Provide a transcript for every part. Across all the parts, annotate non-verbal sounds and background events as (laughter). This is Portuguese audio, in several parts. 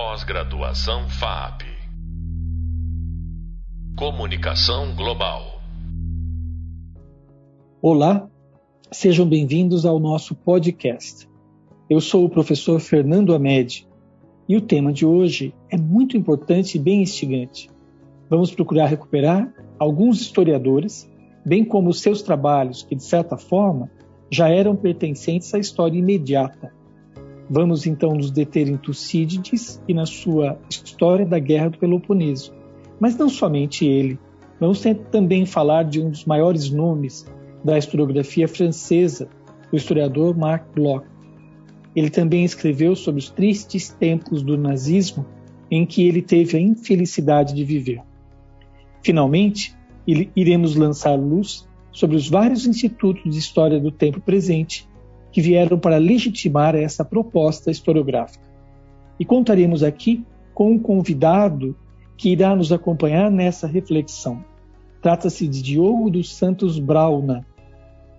Pós-graduação FAP. Comunicação Global. Olá, sejam bem-vindos ao nosso podcast. Eu sou o professor Fernando Amed e o tema de hoje é muito importante e bem instigante. Vamos procurar recuperar alguns historiadores, bem como seus trabalhos que, de certa forma, já eram pertencentes à história imediata Vamos então nos deter em Tucídides e na sua história da Guerra do Peloponeso. Mas não somente ele. Vamos também falar de um dos maiores nomes da historiografia francesa, o historiador Marc Bloch. Ele também escreveu sobre os tristes tempos do nazismo em que ele teve a infelicidade de viver. Finalmente, iremos lançar luz sobre os vários institutos de história do tempo presente que vieram para legitimar essa proposta historiográfica. E contaremos aqui com um convidado que irá nos acompanhar nessa reflexão. Trata-se de Diogo dos Santos Brauna,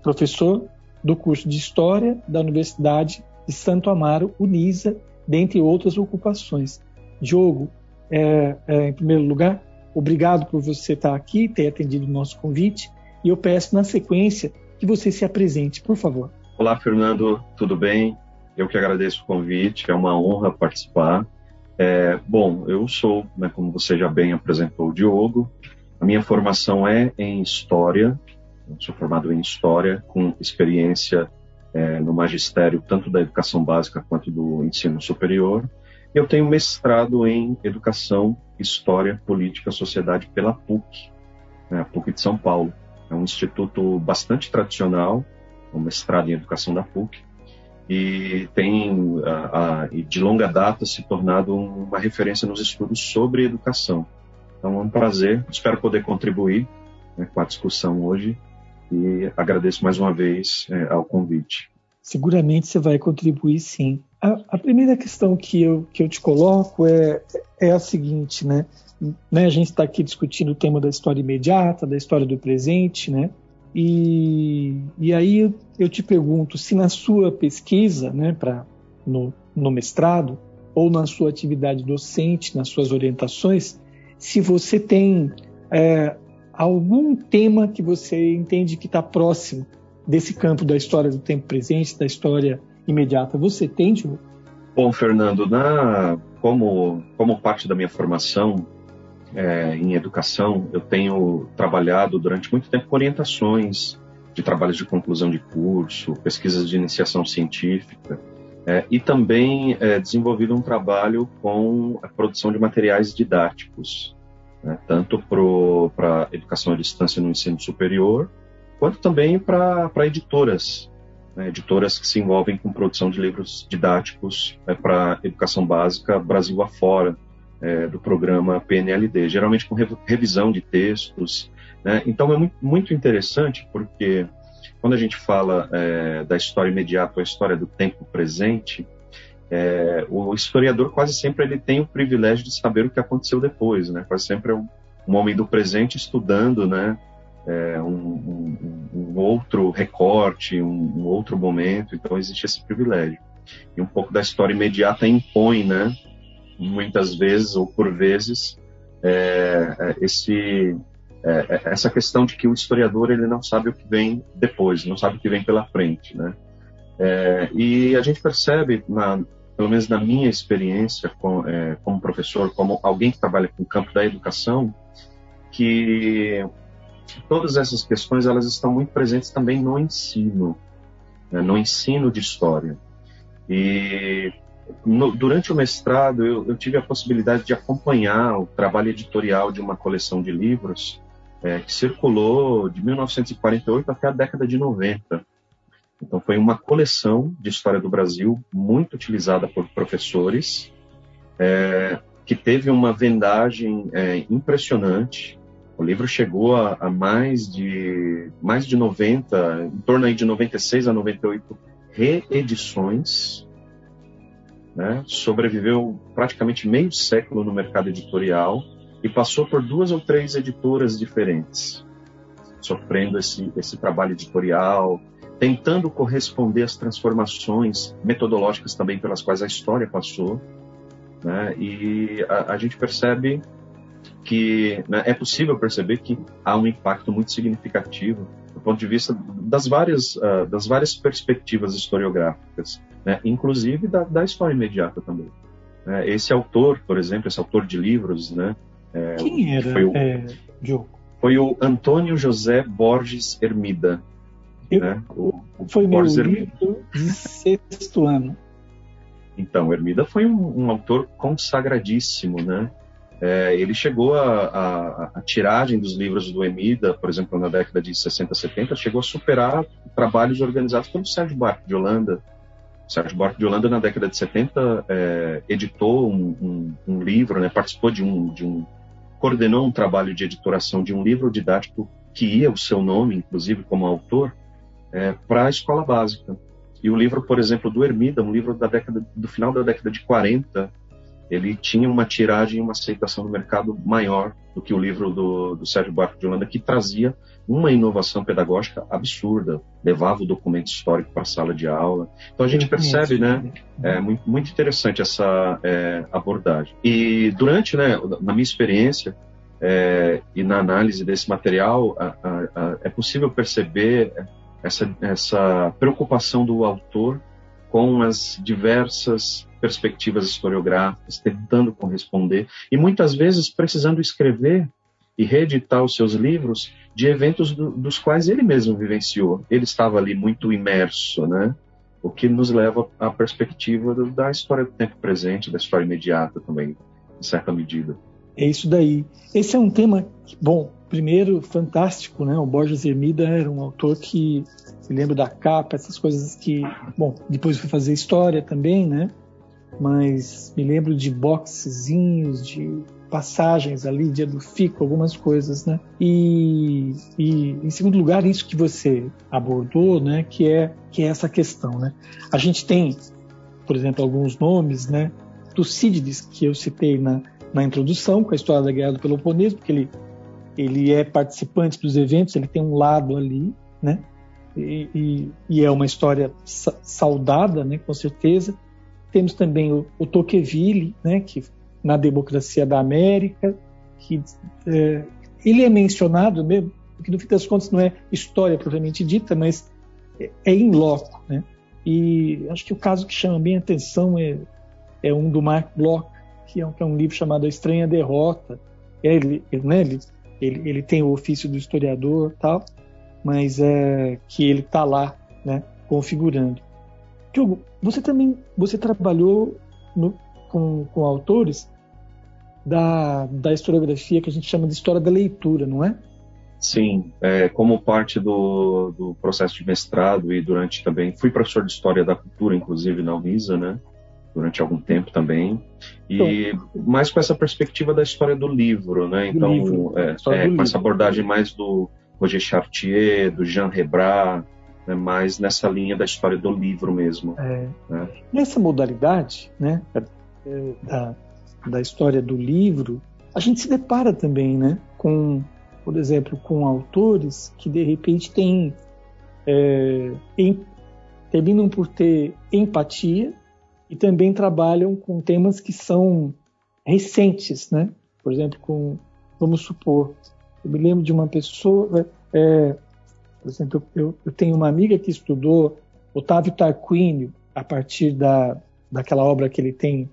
professor do curso de História da Universidade de Santo Amaro, Unisa, dentre outras ocupações. Diogo, é, é, em primeiro lugar, obrigado por você estar aqui, ter atendido o nosso convite, e eu peço, na sequência, que você se apresente, por favor. Olá, Fernando, tudo bem? Eu que agradeço o convite, é uma honra participar. É, bom, eu sou, né, como você já bem apresentou, o Diogo. A minha formação é em História, eu sou formado em História, com experiência é, no magistério tanto da educação básica quanto do ensino superior. Eu tenho mestrado em Educação, História, Política, Sociedade pela PUC, né, a PUC de São Paulo. É um instituto bastante tradicional, um mestrado em educação da PUC, e tem a, a, de longa data se tornado uma referência nos estudos sobre educação. Então é um prazer, espero poder contribuir né, com a discussão hoje e agradeço mais uma vez é, ao convite. Seguramente você vai contribuir sim. A, a, primeira questão que eu, que eu te coloco é, é a seguinte, né? né a gente está aqui discutindo o tema da história imediata, da história do presente, né? E, e aí eu te pergunto se na sua pesquisa, né, pra, no, no mestrado, ou na sua atividade docente, nas suas orientações, se você tem é, algum tema que você entende que está próximo desse campo da história do tempo presente, da história imediata. Você tem, Diogo? Bom, Fernando, na, como, como parte da minha formação, é, em educação, eu tenho trabalhado durante muito tempo com orientações de trabalhos de conclusão de curso, pesquisas de iniciação científica, é, e também é, desenvolvido um trabalho com a produção de materiais didáticos, né, tanto para educação à distância no ensino superior, quanto também para editoras, né, editoras que se envolvem com produção de livros didáticos é, para educação básica Brasil afora, é, do programa PNLD, geralmente com revisão de textos. Né? Então é muito, muito, interessante porque quando a gente fala é, da história imediata a história do tempo presente, é, o historiador quase sempre ele tem o privilégio de saber o que aconteceu depois, né? Quase sempre é um, um homem do presente estudando, né? É, um, um, um, outro recorte, um, outro momento. Então existe esse privilégio. E um pouco da história imediata impõe, né? Muitas vezes ou por vezes é, é esse é, é, essa questão de que o historiador ele não sabe o que vem depois, não sabe o que vem pela frente, né? É, e a gente percebe, na, pelo menos na minha experiência com, é, como professor, como alguém que trabalha com o campo da educação, que todas essas questões elas estão muito presentes também no ensino, né? no ensino de história. E no, durante o mestrado, eu, eu, tive a possibilidade de acompanhar o trabalho editorial de uma coleção de livros é, que circulou de 1948 até a década de 90. Então, foi uma coleção de história do Brasil muito utilizada por professores, é, que teve uma vendagem é, impressionante. O livro chegou a, a, mais de mais de 90, em torno aí de 96 a 98 reedições né? sobreviveu praticamente meio século no mercado editorial e passou por duas ou três editoras diferentes, sofrendo esse, esse trabalho editorial, tentando corresponder às transformações metodológicas também pelas quais a história passou. Né? E a, a, gente percebe que né, é possível perceber que há um impacto muito significativo do ponto de vista das várias, uh, das várias perspectivas historiográficas, né? inclusive da, da, história imediata também. Né? Esse autor, por exemplo, esse autor de livros, né? É, Quem era, foi o, é? Foi o Antônio José Borges Hermida. Eu, né? o, o foi Borges meu livro Hermida. de sexto ano. Então, Hermida foi um, um autor consagradíssimo, né? É, ele chegou a, a, a, tiragem dos livros do Emida, por exemplo, na década de 60, 70, chegou a superar trabalhos organizados pelo Sérgio Buarque de Holanda. Sérgio Buarque de Holanda, na década de 70, é, editou um, um, um, livro, né, participou de um, de um, coordenou um trabalho de editoração de um livro didático que ia o seu nome, inclusive, como autor, é, para a escola básica. E o livro, por exemplo, do Ermida, um livro da década, do final da década de 40, ele tinha uma tiragem e uma aceitação no mercado maior do que o livro do, do Sérgio Buarque de Holanda, que trazia uma inovação pedagógica absurda, levava o documento histórico para a sala de aula. Então a gente percebe, né, é muito, muito interessante essa é, abordagem. E durante, né, na minha experiência é, e na análise desse material, a, a, a, é possível perceber essa, essa preocupação do autor com as diversas perspectivas historiográficas, tentando corresponder e muitas vezes precisando escrever e reeditar os seus livros de eventos do, dos quais ele mesmo vivenciou. Ele estava ali muito imerso, né? O que nos leva à perspectiva do, da história do tempo presente, da história imediata também, em certa medida. É isso daí. Esse é um tema, bom, primeiro, fantástico, né? O Borges Hermida era um autor que me lembro da capa, essas coisas que, bom, depois fui fazer história também, né? Mas me lembro de boxezinhos, de passagens ali, dia do fico, algumas coisas, né? E, e, em segundo lugar, isso que você abordou, né? Que é que é essa questão, né? A gente tem, por exemplo, alguns nomes, né? Tucídides, que eu citei na, na introdução, com a história da Guerra do Peloponeso, porque ele ele é participante dos eventos, ele tem um lado ali, né? E, e, e é uma história saudada, né? Com certeza. Temos também o, o Tocqueville, né? Que na democracia da América, que é, ele é mencionado mesmo, porque no fim das contas não é história propriamente dita, mas é, é em loco, né? E acho que o caso que chama bem a atenção é, é um do Mark Bloch, que é um, que é um livro chamado A Estranha Derrota. Ele, ele, né, ele ele, ele tem o ofício do historiador tal, mas é que ele está lá, né, configurando. Diogo, você também você trabalhou no, com, com autores da, da historiografia que a gente chama de história da leitura, não é? Sim, é, como parte do, do processo de mestrado e durante também fui professor de história da cultura, inclusive na UNISA, né? durante algum tempo também. E então, mais com essa perspectiva da história do livro, né? Então, livro, é, é, com livro. essa abordagem mais do Roger Chartier, do Jean Rebrat, né? mais nessa linha da história do livro mesmo. É. Né? Nessa modalidade, né? Da, da história do livro, a gente se depara também, né? Com, por exemplo, com autores que de repente têm é, em, terminam por ter empatia e também trabalham com temas que são recentes, né? Por exemplo, com, vamos supor, eu me lembro de uma pessoa, é, por exemplo, eu, eu, tenho uma amiga que estudou Otávio Tarquínio a partir da, daquela obra que ele tem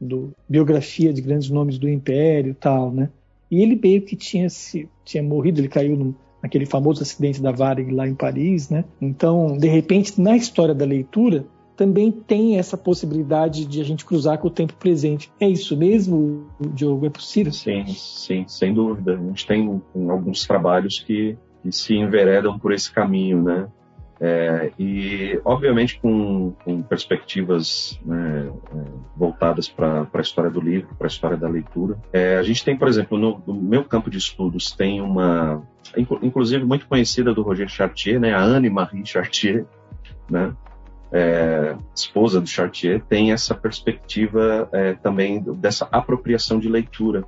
do biografia de grandes nomes do Império, tal, né? E ele meio que tinha se tinha morrido, ele caiu naquele famoso acidente da Varig lá em Paris, né? Então, de repente, na história da leitura, também tem essa possibilidade de a gente cruzar com o tempo presente. É isso mesmo, Diogo? É possível? Sim, sim, sem dúvida. A gente tem alguns trabalhos que, que se enveredam por esse caminho, né? É, e, obviamente, com, com perspectivas né, é, voltadas para a história do livro, para a história da leitura. É, a gente tem, por exemplo, no, no, meu campo de estudos, tem uma, inclusive muito conhecida do Roger Chartier, né, a Anne-Marie Chartier, né, é, esposa do Chartier, tem essa perspectiva é, também dessa apropriação de leitura,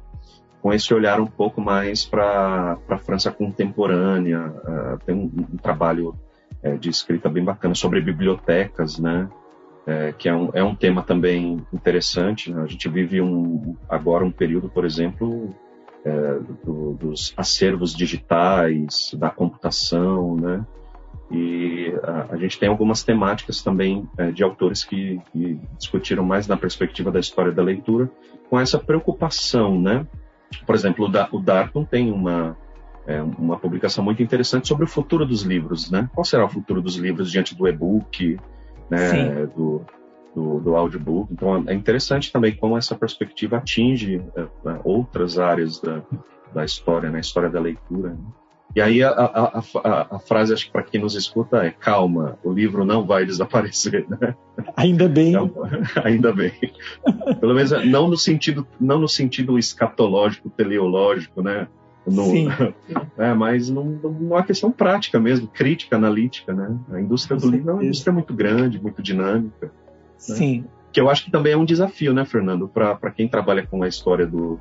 com esse olhar um pouco mais para a França contemporânea. Uh, tem um, um trabalho é, de escrita bem bacana sobre bibliotecas, né? é, que é um, é um tema também interessante. Né? A gente vive um, agora um período, por exemplo, é, do, dos acervos digitais, da computação, né? E a, a gente tem algumas temáticas também é, de autores que, que, discutiram mais na perspectiva da história da leitura, com essa preocupação, né? Por exemplo, o, da, o Darton tem uma, é, uma publicação muito interessante sobre o futuro dos livros, né? Qual será o futuro dos livros diante do e-book, né? Do, do, do audiobook. Então é interessante também como essa perspectiva atinge é, outras áreas da, da história, na né? história da leitura. Né? E aí a, a, a, a frase, acho que para quem nos escuta, é calma, o livro não vai desaparecer, né? Ainda bem. Então, (laughs) ainda bem. Pelo menos não no sentido, não no sentido escatológico, teleológico, né? No, Sim. (laughs) É, mas numa questão prática mesmo, crítica, analítica, né? A indústria do livro é uma indústria muito grande, muito dinâmica. Né? Sim. Que eu acho que também é um desafio, né, Fernando, para quem trabalha com a história do.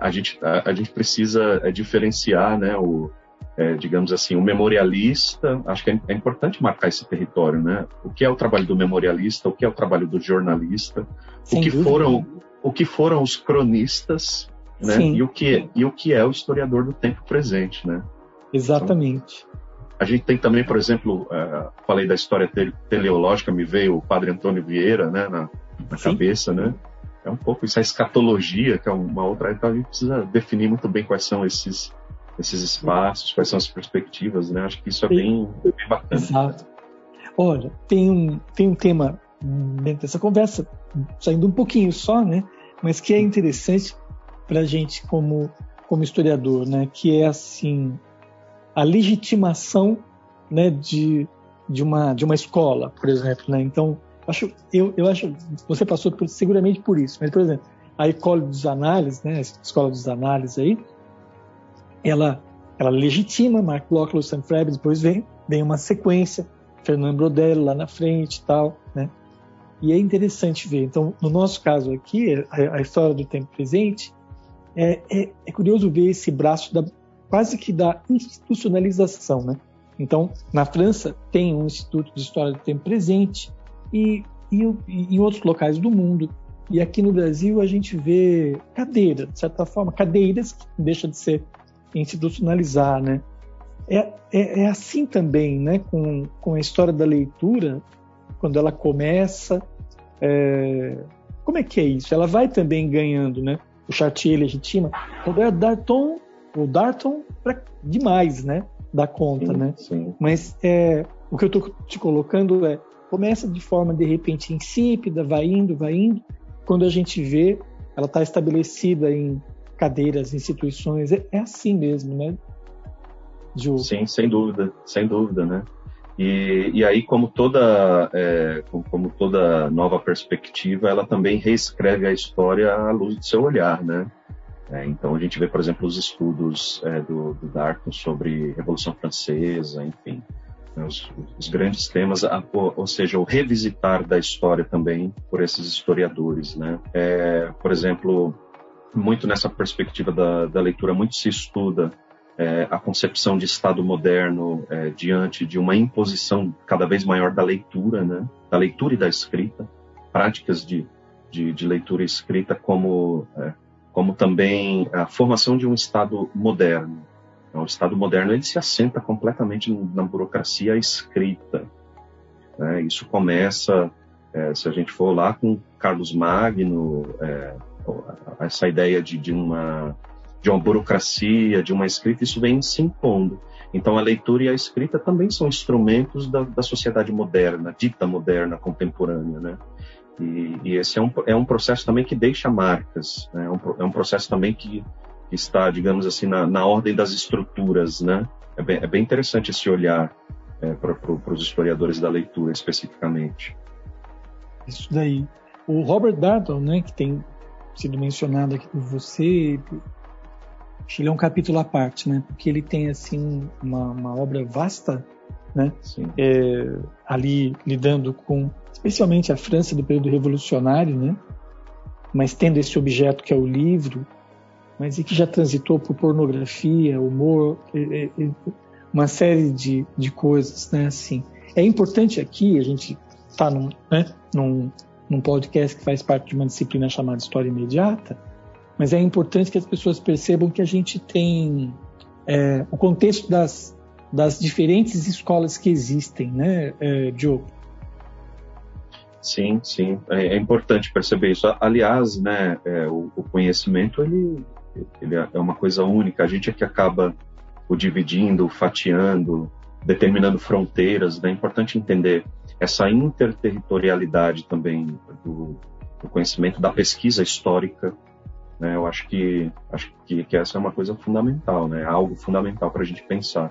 A gente, a, a gente precisa é, diferenciar, né, o, é, digamos assim, o memorialista, acho que é, é, importante marcar esse território, né? O que é o trabalho do memorialista, o que é o trabalho do jornalista, o que foram o que foram os cronistas, né? E o que e o que é o historiador do tempo presente, né? Exatamente. Então, a gente tem também, por exemplo, uh, falei da história te teleológica, me veio o Padre Antônio Vieira, né, na, na cabeça, né? É um pouco isso, a escatologia, que é uma outra. Então a gente precisa definir muito bem quais são esses esses espaços, quais são as perspectivas, né? Acho que isso é bem, bem bacana. Exato. Olha, tem um, tem um tema dentro dessa conversa, saindo um pouquinho só, né? Mas que é interessante para a gente como, como historiador, né? Que é, assim, a legitimação né, de, de, uma, de uma escola, por exemplo, né? Então, acho, eu, eu acho, você passou por, seguramente por isso, mas, por exemplo, a Escola dos Análises, né? A Escola dos Análises aí, ela, ela legitima Mark Bloch, Lucian Freire, depois vem, vem uma sequência, Fernando Brodello lá na frente e tal, né? E é interessante ver. Então, no nosso caso aqui, a, a história do tempo presente, é, é, é, curioso ver esse braço da, quase que da institucionalização, né? Então, na França tem um Instituto de História do Tempo Presente e, e, e em outros locais do mundo. E aqui no Brasil a gente vê cadeira, de certa forma, cadeiras que deixa de ser institucionalizar, né? É, é, é, assim também, né? Com, com a história da leitura, quando ela começa, é... como é que é isso? Ela vai também ganhando, né? O Chartier legitima. Robert Darton, o Darton pra, demais, né? Da conta, sim, né? Sim. Mas é, o que eu estou te colocando é começa de forma de repente insípida, vai indo, vai indo. Quando a gente vê, ela está estabelecida em cadeiras, instituições. É, é assim mesmo, né? Ju? Sim, sem dúvida, sem dúvida, né? E, e aí, como toda, é, como toda nova perspectiva, ela também reescreve a história à luz do seu olhar, né? É, então a gente vê, por exemplo, os estudos é, do, do Darton sobre Revolução Francesa, enfim, né, os, os, grandes temas, a, ou, seja, o revisitar da história também por esses historiadores, né? É, por exemplo, muito nessa perspectiva da, da leitura, muito se estuda é, a concepção de Estado moderno é, diante de uma imposição cada vez maior da leitura, né? da leitura e da escrita, práticas de, de, de leitura e escrita como, é, como também a formação de um Estado moderno. Então, o Estado moderno ele se assenta completamente na burocracia escrita. Né? Isso começa, é, se a gente for lá com Carlos Magno, é, essa ideia de, de, uma, de uma burocracia, de uma escrita, isso vem se impondo. Então, a leitura e a escrita também são instrumentos da, da sociedade moderna, dita moderna, contemporânea, né? E, e, esse é um, é um processo também que deixa marcas, né? é, um, é um processo também que, que está, digamos assim, na, na, ordem das estruturas, né? É bem, é bem interessante esse olhar é, para pro, os historiadores da leitura, especificamente. Isso daí. O Robert Darnton, né, que tem sido mencionado aqui por você, ele é um capítulo à parte, né? Porque ele tem assim uma, uma obra vasta, né? É, ali lidando com, especialmente a França do período revolucionário, né? Mas tendo esse objeto que é o livro, mas e que já transitou por pornografia, humor, é, é, uma série de, de coisas, né? Assim, é importante aqui a gente está num, né, num, num podcast que faz parte de uma disciplina chamada História Imediata, mas é importante que as pessoas percebam que a gente tem é, o contexto das, das diferentes escolas que existem, né, é, Diogo? Sim, sim, é, é, importante perceber isso. Aliás, né, é, o, o, conhecimento ele, ele é uma coisa única. A gente é que acaba o dividindo, fatiando, determinando fronteiras. Né? É importante entender essa interterritorialidade também do, do conhecimento, da pesquisa histórica. Né? Eu acho que acho que, que, essa é uma coisa fundamental, né? Algo fundamental para a gente pensar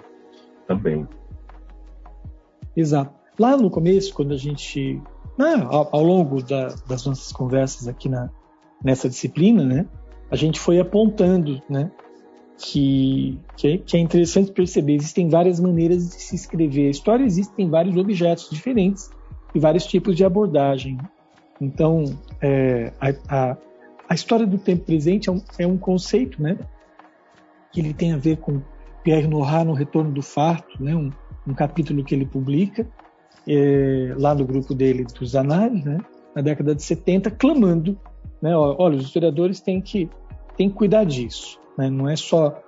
também. Exato. Lá no começo, quando a gente né, ao, ao, longo da, das nossas conversas aqui na, nessa disciplina, né, a gente foi apontando né, que, é, que é interessante perceber. Existem várias maneiras de se escrever. A história, existem vários objetos diferentes e vários tipos de abordagem. Então, é, a, a, a, história do tempo presente é um, é um, conceito, né, que ele tem a ver com Pierre Nora no Retorno do Farto, né, um, um capítulo que ele publica, é, lá no grupo dele dos anais, né, na década de 70, clamando, né, olha, os historiadores têm que, têm que cuidar disso, né, não é só...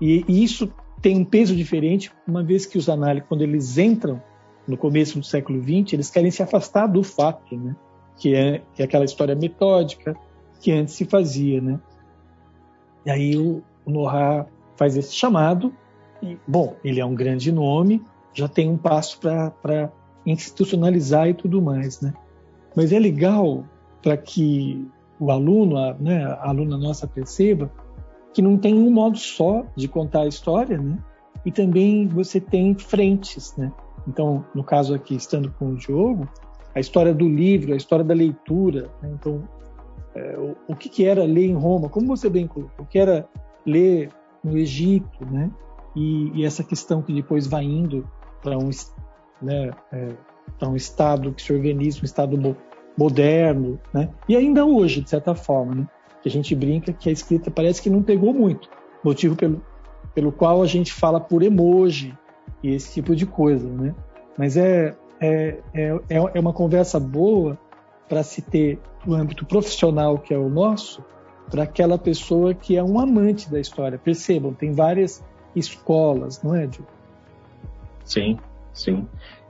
E, e, isso tem um peso diferente, uma vez que os análises, quando eles entram no começo do século XX, eles querem se afastar do fato, né, que é, que é aquela história metódica que antes se fazia, né. E aí o, o faz esse chamado, e, bom, ele é um grande nome, já tem um passo para institucionalizar e tudo mais, né? Mas é legal para que o aluno, a, né, a aluna nossa perceba que não tem um modo só de contar a história, né? E também você tem frentes, né? Então, no caso aqui, estando com o Diogo, a história do livro, a história da leitura. Né? Então, é, o, o que, que, era ler em Roma? Como você bem colocou, o que era ler no Egito, né? E, e essa questão que depois vai indo para um, né, é, um Estado que se organiza, um Estado mo moderno, né? E ainda hoje, de certa forma, né? Que a gente brinca que a escrita parece que não pegou muito, motivo pelo, pelo qual a gente fala por emoji e esse tipo de coisa, né? Mas é, é, é, é uma conversa boa para se ter no âmbito profissional, que é o nosso, para aquela pessoa que é um amante da história. Percebam, tem várias escolas, não é, Diogo? Sim, sim.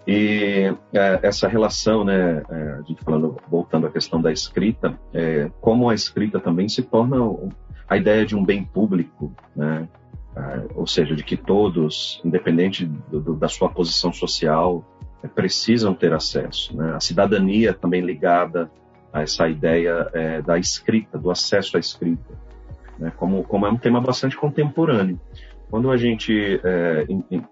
E é, essa relação, né, é, a gente falando, voltando à questão da escrita, é, como a escrita também se torna a ideia de um bem público, né, é, ou seja, de que todos, independente do, do, da sua posição social, é, precisam ter acesso. Né, a cidadania também ligada a essa ideia é, da escrita, do acesso à escrita, né, como, como é um tema bastante contemporâneo. Quando a gente é,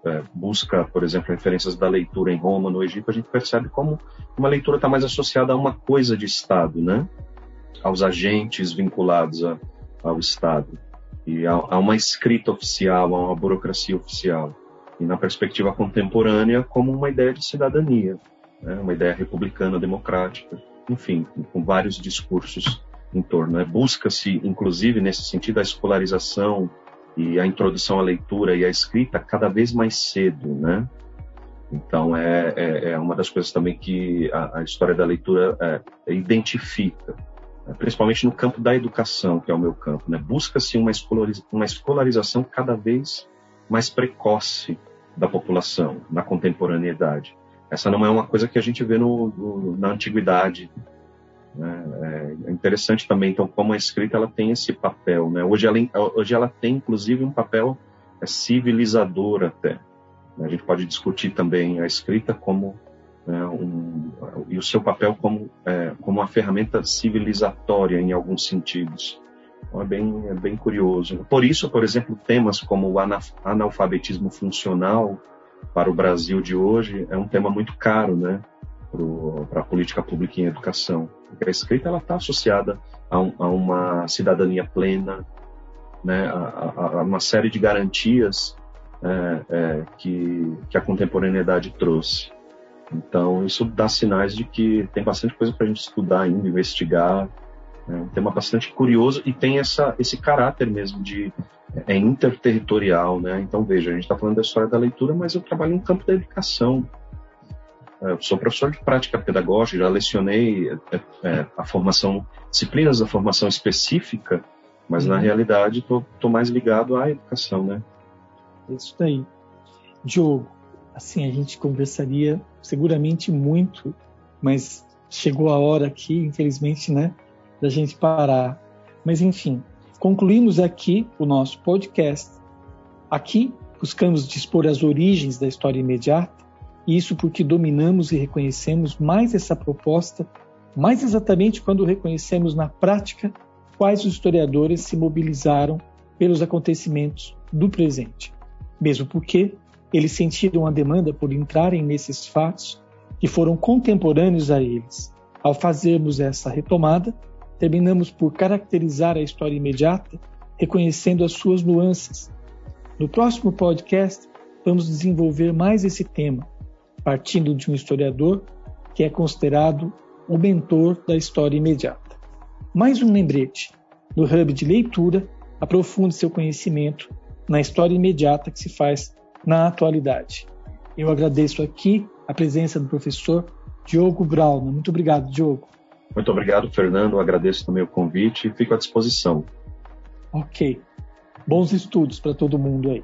é, busca, por exemplo, referências da leitura em Roma, no Egito, a gente percebe como uma leitura está mais associada a uma coisa de Estado, né? Aos agentes vinculados a, ao Estado e a, a, uma escrita oficial, a uma burocracia oficial. E na perspectiva contemporânea, como uma ideia de cidadania, né? uma ideia republicana, democrática, enfim, com vários discursos em torno. Né? Busca-se, inclusive, nesse sentido, a escolarização e a introdução à leitura e à escrita cada vez mais cedo, né? Então é, é, é uma das coisas também que a, a história da leitura é, identifica, né? principalmente no campo da educação, que é o meu campo, né? Busca-se uma, escolariz uma escolarização cada vez mais precoce da população na contemporaneidade. Essa não é uma coisa que a gente vê no, no, na antiguidade, né? É interessante também, então, como a escrita ela tem esse papel. Né? Hoje, ela, hoje ela tem, inclusive, um papel é, civilizador até. A gente pode discutir também a escrita como né, um, e o seu papel como, é, como uma ferramenta civilizatória em alguns sentidos. Então, é bem, é bem curioso. Por isso, por exemplo, temas como o analfabetismo funcional para o Brasil de hoje é um tema muito caro, né? para a política pública em educação. Porque a escrita ela está associada a, um, a, uma cidadania plena, né, a, a, uma série de garantias é, é, que, que a contemporaneidade trouxe. Então, isso dá sinais de que tem bastante coisa para a gente estudar ainda, investigar. É um tema bastante curioso e tem essa, esse caráter mesmo de é interterritorial, né? Então, veja, a gente está falando da história da leitura, mas eu trabalho no campo da educação. Eu sou professor de prática pedagógica, já lecionei é, é, a formação, disciplinas da formação específica, mas uhum. na realidade estou mais ligado à educação, né? Isso daí. Diogo, assim, a gente conversaria seguramente muito, mas chegou a hora aqui, infelizmente, né, da gente parar. Mas enfim, concluímos aqui o nosso podcast. Aqui buscamos dispor as origens da história imediata, isso porque dominamos e reconhecemos mais essa proposta, mais exatamente quando reconhecemos na prática quais os historiadores se mobilizaram pelos acontecimentos do presente. Mesmo porque eles sentiram a demanda por entrarem nesses fatos que foram contemporâneos a eles. Ao fazermos essa retomada, terminamos por caracterizar a história imediata, reconhecendo as suas nuances. No próximo podcast, vamos desenvolver mais esse tema, partindo de um historiador que é considerado o mentor da história imediata. Mais um lembrete: no Hub de Leitura, aprofunde seu conhecimento na história imediata que se faz na atualidade. Eu agradeço aqui a presença do professor Diogo Brauna. Muito obrigado, Diogo. Muito obrigado, Fernando. agradeço também o convite e fico à disposição. Ok. Bons estudos para todo mundo aí.